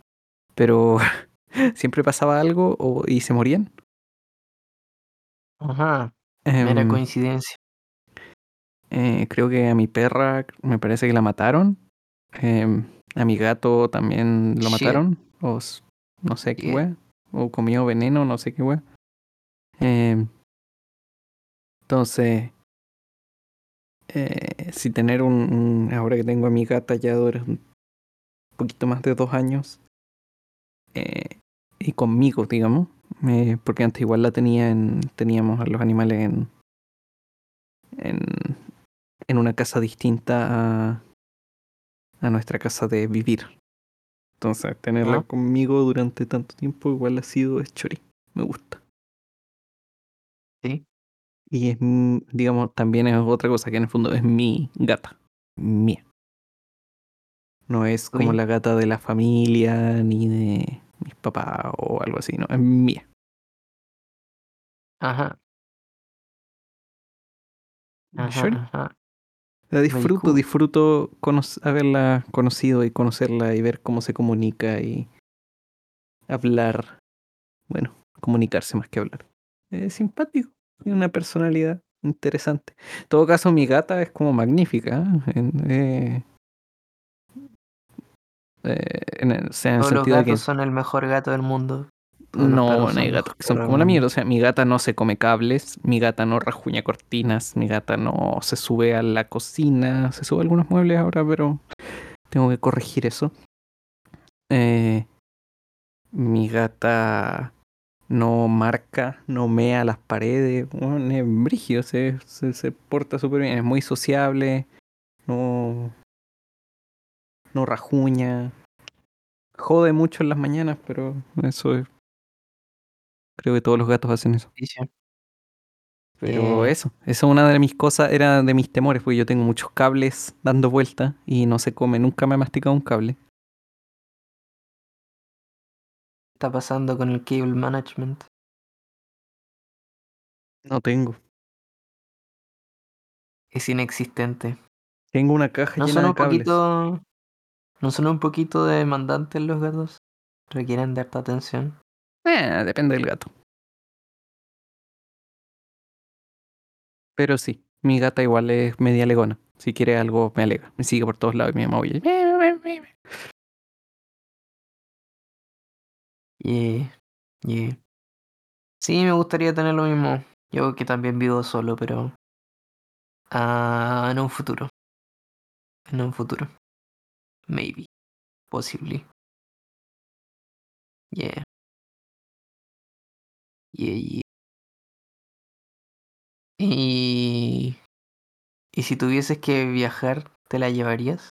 pero (laughs) siempre pasaba algo o, y se morían. Ajá, mera Em, coincidencia. eh, creo que a mi perra me parece que la mataron. Em, a mi gato también lo Shit. mataron. O no sé qué Yeah. wea. O comió veneno, no sé qué wea. Em, entonces, eh, si tener un, un- Ahora que tengo a mi gata ya dura un poquito más de dos años. eh, y conmigo, digamos. Eh, porque antes igual la tenía en. Teníamos a los animales en. En, en una casa distinta a, a nuestra casa de vivir. Entonces, tenerla Ah. conmigo durante tanto tiempo igual ha sido es chori. Me gusta. Sí, Y es, digamos, también es otra cosa que en el fondo es mi gata. Mía. No es como la gata de la familia ni de mis papás o algo así, no, es mía. ajá, ajá, ajá. La disfruto, cool. disfruto cono- haberla conocido y conocerla y ver cómo se comunica y hablar. Bueno, comunicarse más que hablar. Es simpático, tiene una personalidad interesante. En todo caso, mi gata es como magnífica. ¿eh? Eh, eh, en el, o sea, en el Todos los de gatos que son el mejor gato del mundo. Todos no, no hay gatos que son como la mía. O sea, mi gata no se come cables, mi gata no rajuña cortinas, mi gata no se sube a la cocina, se sube a algunos muebles ahora, pero tengo que corregir eso. Eh, mi gata no marca, no mea las paredes, bueno, es brígido, se, se, se porta súper bien, es muy sociable, no, no rajuña, jode mucho en las mañanas, pero eso es, creo que todos los gatos hacen eso. Sí, sí. Pero Eh, eso, eso es una de mis cosas, era de mis temores, porque yo tengo muchos cables dando vuelta y no se come, nunca me he masticado un cable. ¿Qué está pasando con el cable management? No tengo. Es inexistente. Tengo una caja ¿No llena de un cables. poquito... ¿No son un poquito demandantes los gatos? Requieren de harta atención. Eh, depende del gato. Pero sí, mi gata igual es media legona. Si quiere algo, me alega. Me sigue por todos lados y me maulla. Yeah, yeah. Sí, me gustaría tener lo mismo. Yo que también vivo solo, pero... Ah, en un futuro. En un futuro. Maybe. Possibly. Yeah. Yeah, yeah. Y... ¿Y si tuvieses que viajar, te la llevarías?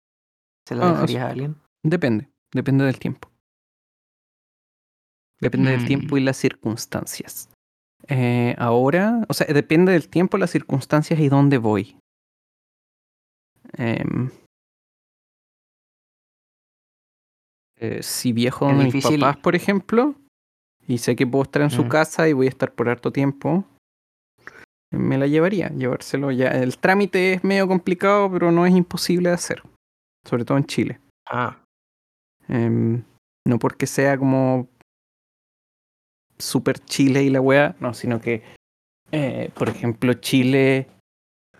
¿Se la Ah, dejarías a alguien? Depende, depende del tiempo. Depende del tiempo Mm, y las circunstancias. Eh, ahora, o sea, depende del tiempo, las circunstancias y dónde voy. Em, eh, si viajo Es donde mis difícil. papás, por ejemplo, y sé que puedo estar en su Mm. casa y voy a estar por harto tiempo, me la llevaría, llevárselo ya. El trámite es medio complicado, pero no es imposible de hacer, sobre todo en Chile. Ah, Em, no porque sea como super Chile y la wea, no, sino que, eh, por ejemplo, Chile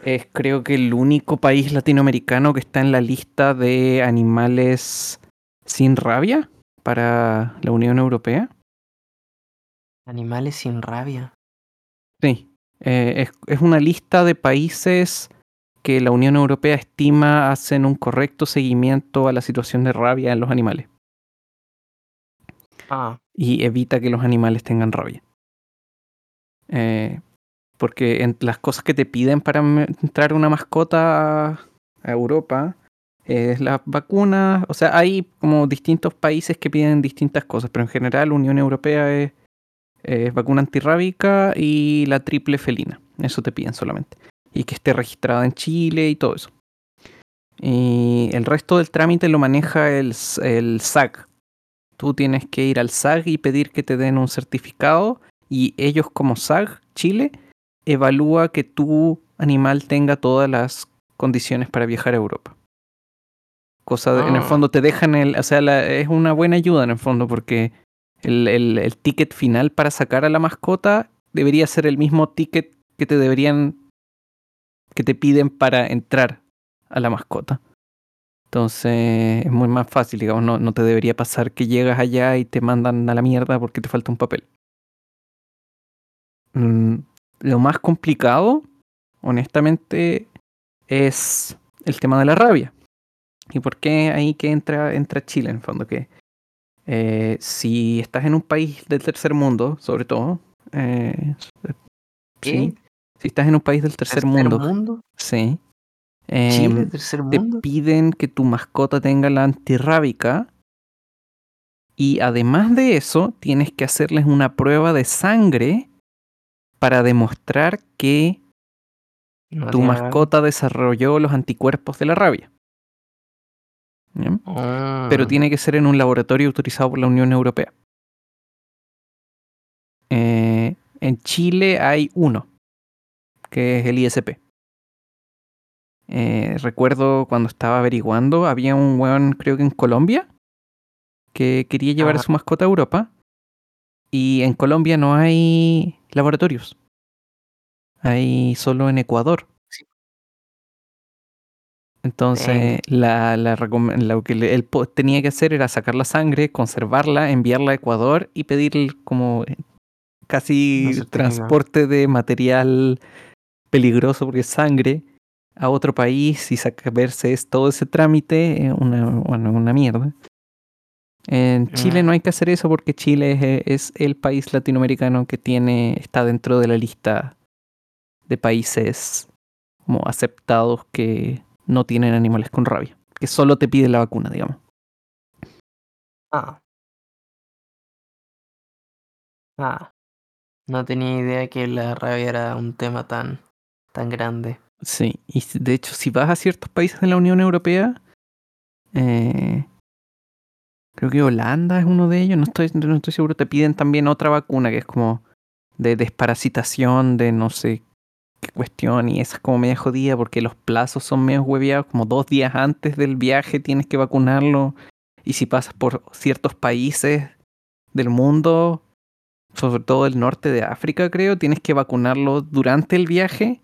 es creo que el único país latinoamericano que está en la lista de animales sin rabia para la Unión Europea. Animales sin rabia. Sí, eh, es, es una lista de países que la Unión Europea estima hacen un correcto seguimiento a la situación de rabia en los animales Ah, y evita que los animales tengan rabia. Eh, porque en las cosas que te piden para entrar una mascota a Europa es las vacunas, o sea, hay como distintos países que piden distintas cosas, pero en general Unión Europea es, vacuna antirrábica y la triple felina, eso te piden solamente. Y que esté registrada en Chile y todo eso. Y el resto del trámite lo maneja el, el. Tú tienes que ir al SAC y pedir que te den un certificado y ellos como SAC Chile evalúa que tu animal tenga todas las condiciones para viajar a Europa. Cosa de- en el Ah. fondo te dejan el, o sea, la- es una buena ayuda en el fondo porque el, el- el ticket final para sacar a la mascota debería ser el mismo ticket que te deberían, que te piden para entrar a la mascota. Entonces es muy más fácil, digamos, no, no te debería pasar que llegas allá y te mandan a la mierda porque te falta un papel. Mm, lo más complicado, honestamente, es el tema de la rabia. ¿Y por qué ahí que entra, entra Chile en el fondo? Que eh, si estás en un país del tercer mundo, sobre todo, eh, ¿qué? sí, si estás en un país del tercer, mundo, mundo? sí, ¿Chile, em, te piden que tu mascota tenga la antirrábica y además de eso tienes que hacerles una prueba de sangre para demostrar que No tu mascota desarrolló los anticuerpos de la rabia. ¿Ya? Ah, Pero tiene que ser en un laboratorio autorizado por la Unión Europea. Eh, en Chile hay uno, que es el ISP. Eh, recuerdo cuando estaba averiguando, había un weón, creo que en Colombia, que quería llevar a Ajá. su mascota a Europa. Y en Colombia no hay laboratorios. Hay solo en Ecuador. Sí. Entonces, la, la lo que él tenía que hacer era sacar la sangre, conservarla, enviarla a Ecuador y pedir como casi transporte de material peligroso porque es sangre a otro país y sacarse es todo ese trámite, eh, una, bueno, una mierda. En Chile no hay que hacer eso porque Chile es, eh, es el país latinoamericano que tiene, está dentro de la lista de países como aceptados que no tienen animales con rabia, que solo te piden la vacuna, digamos. Ah. Ah. No tenía idea que la rabia era un tema tan, tan grande. Sí, y de hecho, si vas a ciertos países de la Unión Europea, eh, creo que Holanda es uno de ellos, no estoy, no estoy seguro, te piden también otra vacuna que es como de desparasitación, de no sé qué cuestión, y esa es como media jodida porque los plazos son medio hueveados, como dos días antes del viaje tienes que vacunarlo, y si pasas por ciertos países del mundo, sobre todo el norte de África, creo, tienes que vacunarlo durante el viaje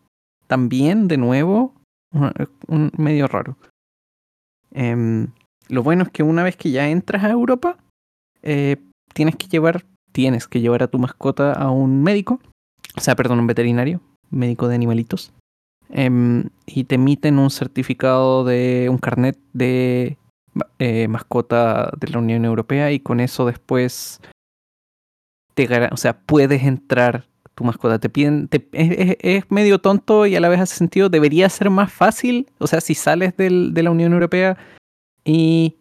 también, de nuevo, un, un- medio raro. Em, lo bueno es que una vez que ya entras a Europa, eh, tienes que llevar, tienes que llevar a tu mascota a un médico, o sea, perdón, un veterinario, médico de animalitos, em, y te emiten un certificado de un carnet de eh, mascota de la Unión Europea y con eso después te o sea, puedes entrar tu mascota. Te piden, es- es medio tonto y a la vez hace sentido. Debería ser más fácil. O sea, si sales del- de la Unión Europea y,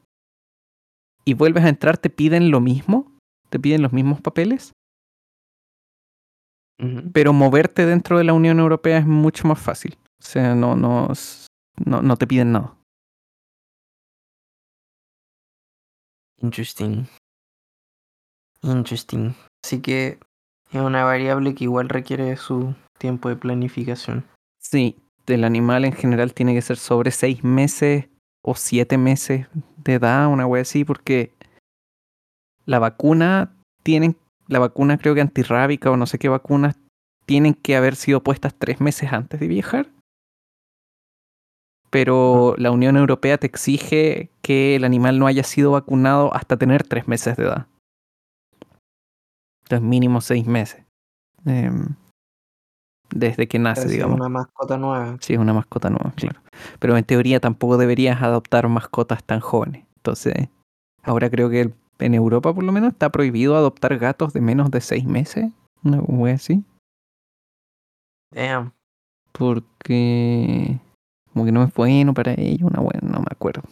y vuelves a entrar, te piden lo mismo. Te piden los mismos papeles. Pero moverte dentro de la Unión Europea es mucho más fácil. O sea, no, no, no, no te piden nada. Interesting. Interesting. Así que es una variable que igual requiere su tiempo de planificación. Sí, el animal en general tiene que ser sobre seis meses o siete meses de edad, una wea así, porque la vacuna tienen, la vacuna creo que antirrábica o no sé qué vacunas tienen que haber sido puestas tres meses antes de viajar. Pero la Unión Europea te exige que el animal no haya sido vacunado hasta tener tres meses de edad. Entonces, mínimo seis meses. Em, desde que nace, Parece digamos. una mascota nueva. Sí, es una mascota nueva, claro. Pero en teoría tampoco deberías adoptar mascotas tan jóvenes. Entonces, ahora creo que el- en Europa por lo menos está prohibido adoptar gatos de menos de seis meses. Una wea así. Damn. Porque como que no es bueno para ellos, una wea, no me acuerdo.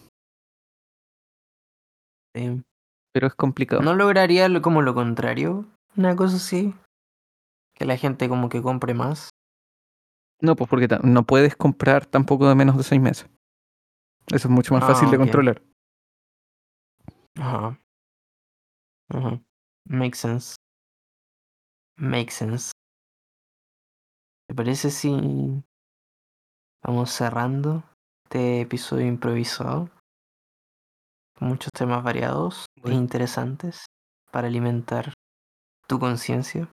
damn. Pero es complicado. ¿No lograría lo- como lo contrario? Una cosa así. Que la gente como que compre más. No, pues porque no puedes comprar tampoco de menos de seis meses. Eso es mucho más Ah, fácil de ok. controlar. Ajá. Makes sense. Makes sense. ¿Te parece si vamos cerrando este episodio improvisado? Con muchos temas variados e Bueno. interesantes para alimentar tu conciencia.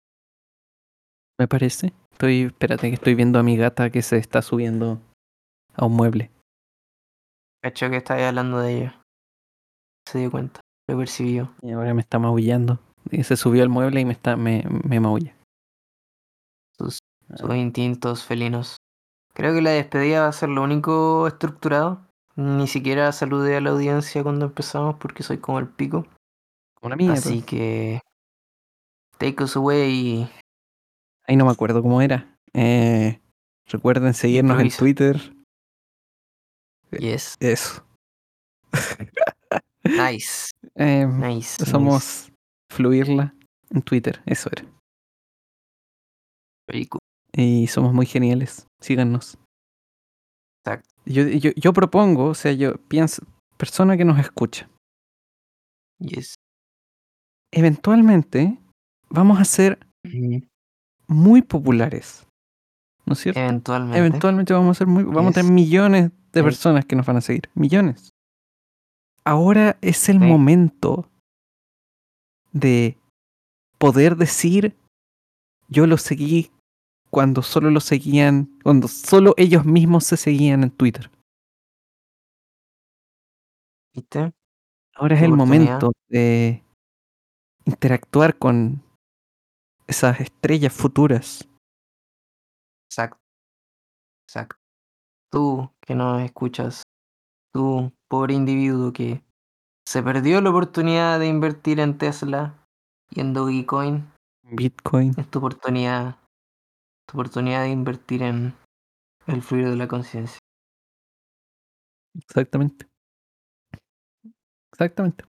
Me parece. Estoy, espérate que estoy viendo a mi gata que se está subiendo a un mueble. Cacho que estáis hablando de ella. Se dio cuenta, lo percibió. Y ahora me está maullando. Y se subió al mueble y me está, me, me maulla. Sus, Ah. sus instintos felinos. Creo que la despedida va a ser lo único estructurado. Ni siquiera saludé a la audiencia cuando empezamos porque soy como el pico. Como. Así que. Take us away. Ahí no me acuerdo cómo era. Eh, recuerden seguirnos Improvisa. en Twitter. Yes. Eso. (laughs) Nice. Eh, Nice. nice. somos Fluirla en Twitter. Eso era. Y somos muy geniales. Síganos. Exacto. Yo, yo, yo propongo, o sea, yo pienso, persona que nos escucha, Yes. eventualmente vamos a ser muy populares. ¿No es cierto? Eventualmente. Eventualmente vamos a ser muy, vamos a tener millones de personas que nos van a seguir. Millones. Ahora es el Sí. momento de poder decir yo lo seguí cuando solo lo seguían, cuando solo ellos mismos se seguían en Twitter. ¿Viste? Ahora es el momento de interactuar con esas estrellas futuras. Exacto. Exacto. Tú que nos escuchas, tú, pobre individuo que se perdió la oportunidad de invertir en Tesla y en Dogecoin, Bitcoin. es tu oportunidad, tu oportunidad de invertir en el fluido de la conciencia. Exactamente. Exactamente.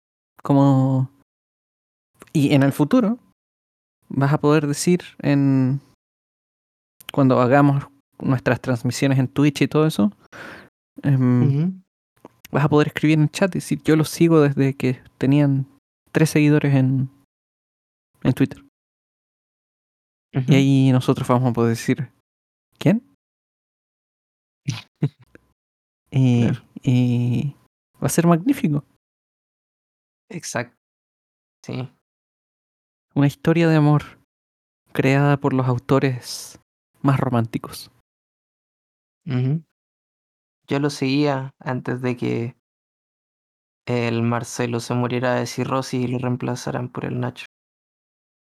Como. Y en el futuro vas a poder decir en. Cuando hagamos nuestras transmisiones en Twitch y todo eso. em. Vas a poder escribir en el chat y decir yo los sigo desde que tenían tres seguidores en, en Twitter. Y ahí nosotros vamos a poder decir ¿Quién? (laughs) y, Claro. y va a ser magnífico. Exacto. Sí. Una historia de amor creada por los autores más románticos. Yo lo seguía antes de que el Marcelo se muriera de cirrosis y lo reemplazaran por el Nacho.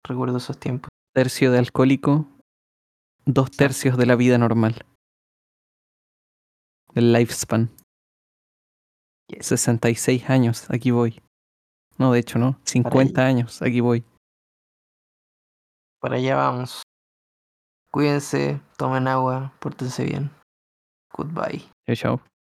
Recuerdo esos tiempos. Tercio de alcohólico, dos tercios de la vida normal. Del lifespan. Yes. 66 años, aquí voy. No, de hecho no, 50 años, aquí voy. Para allá vamos. Cuídense, tomen agua, pórtense bien. Goodbye. Ciao, ciao.